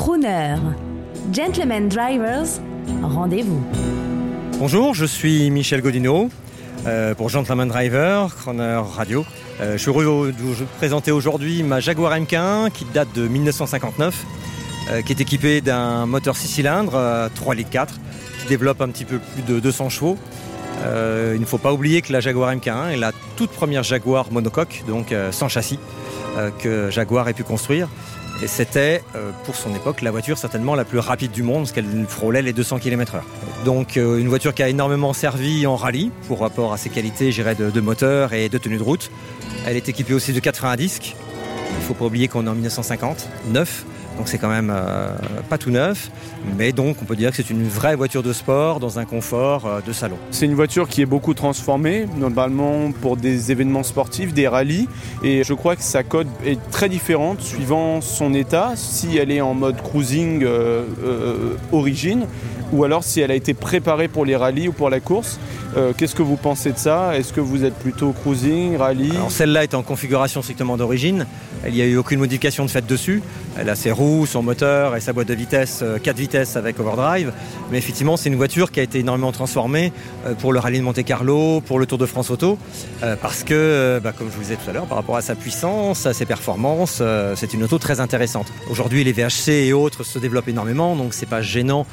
Crooner. Gentlemen Drivers, rendez-vous. Bonjour, je suis Michel Godino euh, pour Gentleman Driver, Crooner Radio. Euh, je suis heureux de vous présenter aujourd'hui ma Jaguar MK1 qui date de 1959, euh, qui est équipée d'un moteur 6 cylindres, 3 litres 4, qui développe un petit peu plus de 200 chevaux. il ne faut pas oublier que la Jaguar MK1 est la toute première Jaguar monocoque, donc sans châssis, que Jaguar ait pu construire. Et c'était, euh, pour son époque, la voiture certainement la plus rapide du monde, parce qu'elle frôlait les 200 km/h. Donc euh, une voiture qui a énormément servi en rallye, pour rapport à ses qualités de, de moteur et de tenue de route. Elle est équipée aussi de 80 disques. Il ne faut pas oublier qu'on est en 1950, neuf. Donc c'est quand même euh, pas tout neuf, mais donc on peut dire que c'est une vraie voiture de sport dans un confort euh, de salon. C'est une voiture qui est beaucoup transformée, normalement pour des événements sportifs, des rallyes, et je crois que sa code est très différente suivant son état, si elle est en mode cruising euh, origine, ou alors si elle a été préparée pour les rallyes ou pour la course. Qu'est-ce que vous pensez de ça? Est-ce que vous êtes plutôt cruising, rallye? Celle-là est en configuration strictement d'origine. Il n'y a eu aucune modification de fait dessus. Elle a ses son moteur et sa boîte de vitesse, 4 euh, vitesses avec overdrive. Mais effectivement, c'est une voiture qui a été énormément transformée euh, pour le rallye de Monte Carlo, pour le Tour de France Auto, euh, parce que, bah, comme je vous disais tout à l'heure, par rapport à sa puissance, à ses performances, c'est une auto très intéressante. Aujourd'hui, les VHC et autres se développent énormément, donc c'est pas gênant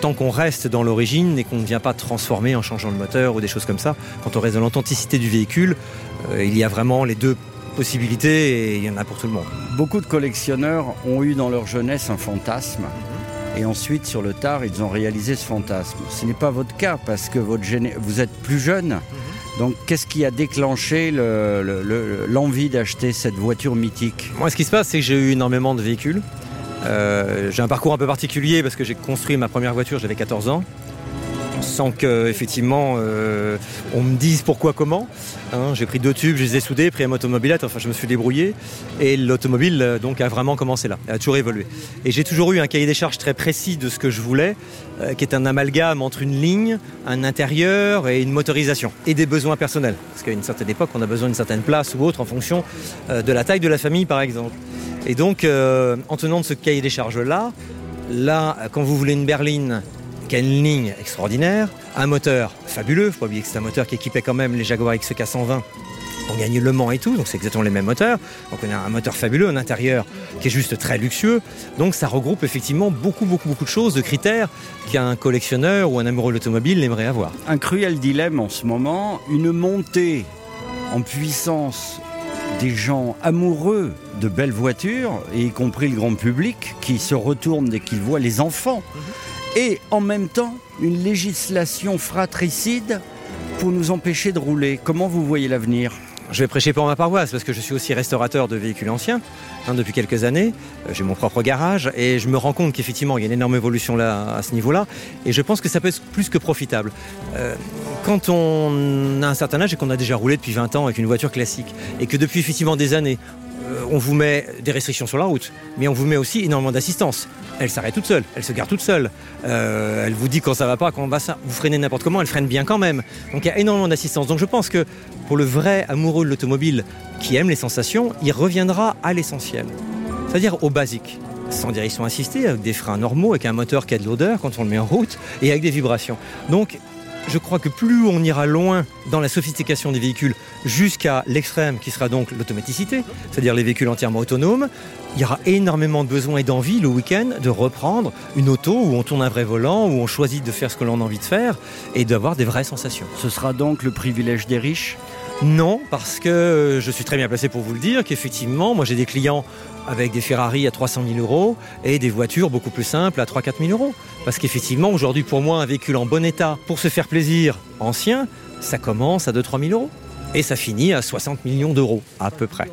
tant qu'on reste dans l'origine et qu'on ne vient pas transformer en changeant le moteur ou des choses comme ça. Quand on reste dans l'authenticité du véhicule, il y a vraiment les deux possibilités et il y en a pour tout le monde. Beaucoup de collectionneurs ont eu dans leur jeunesse un fantasme. Et ensuite, sur le tard, ils ont réalisé ce fantasme. Ce n'est pas votre cas parce que votre vous êtes plus jeune. Donc, qu'est-ce qui a déclenché l'envie d'acheter cette voiture mythique? Moi, ce qui se passe, c'est que j'ai eu énormément de véhicules. Euh, j'ai un parcours un peu particulier parce que j'ai construit ma première voiture, j'avais 14 ans sans que effectivement euh, on me dise pourquoi comment. Hein. j'ai pris deux tubes, je les ai soudés, pris un automobilette, enfin je me suis débrouillé et l'automobile euh, donc a vraiment commencé là, a toujours évolué. Et j'ai toujours eu un cahier des charges très précis de ce que je voulais, euh, qui est un amalgame entre une ligne, un intérieur et une motorisation et des besoins personnels. Parce qu'à une certaine époque, on a besoin d'une certaine place ou autre en fonction de la taille de la famille par exemple. Et donc en tenant de ce cahier des charges là, là quand vous voulez une berline qui a une ligne extraordinaire, un moteur fabuleux, faut pas oublier que c'est un moteur qui équipait quand même les Jaguar XK 120 on gagne Le Mans et tout, donc c'est exactement les mêmes moteurs. Donc on a un moteur fabuleux, un intérieur qui est juste très luxueux. Donc ça regroupe effectivement beaucoup, beaucoup, beaucoup de choses, de critères qu'un collectionneur ou un amoureux de l'automobile aimerait avoir. Un cruel dilemme en ce moment, une montée en puissance des gens amoureux de belles voitures, y compris le grand public, qui se retourne dès qu'ils voient les enfants. Et en même temps une législation fratricide pour nous empêcher de rouler. Comment vous voyez l'avenir? Je vais prêcher pour ma paroisse parce que je suis aussi restaurateur de véhicules anciens hein, depuis quelques années. Euh, j'ai mon propre garage et je me rends compte qu'effectivement il y a une énorme évolution à ce niveau-là et je pense que ça peut être plus que profitable. Euh, quand on a un certain âge et qu'on a déjà roulé depuis 20 ans avec une voiture classique et que depuis effectivement des années on vous met des restrictions sur la route, mais on vous met aussi énormément d'assistance. Elle s'arrête toute seule, elle se garde toute seule. Euh, elle vous dit quand ça va pas, quand va ça. Vous freinez n'importe comment, elle freine bien quand même. Donc il y a énormément d'assistance. Donc je pense que pour le vrai amoureux de l'automobile qui aime les sensations, il reviendra à l'essentiel, c'est-à-dire au basique sans direction assistée, avec des freins normaux, avec un moteur qui a de l'odeur quand on le met en route et avec des vibrations. Je crois que plus on ira loin dans la sophistication des véhicules jusqu'à l'extrême qui sera donc l'automaticité, c'est-à-dire les véhicules entièrement autonomes, il y aura énormément de besoin et d'envie le week-end de reprendre une auto où on tourne un vrai volant, où on choisit de faire ce que l'on a envie de faire et d'avoir des vraies sensations. Ce sera donc le privilège des riches? Non, parce que je suis très bien placé pour vous le dire qu'effectivement, moi j'ai des clients avec des Ferrari à 300 000 euros et des voitures beaucoup plus simples à 3 4 000 euros. Parce qu'effectivement, aujourd'hui, pour moi, un véhicule en bon état, pour se faire plaisir, ancien, ça commence à 2 3 000 euros. Et ça finit à 60 millions d'euros, à peu près.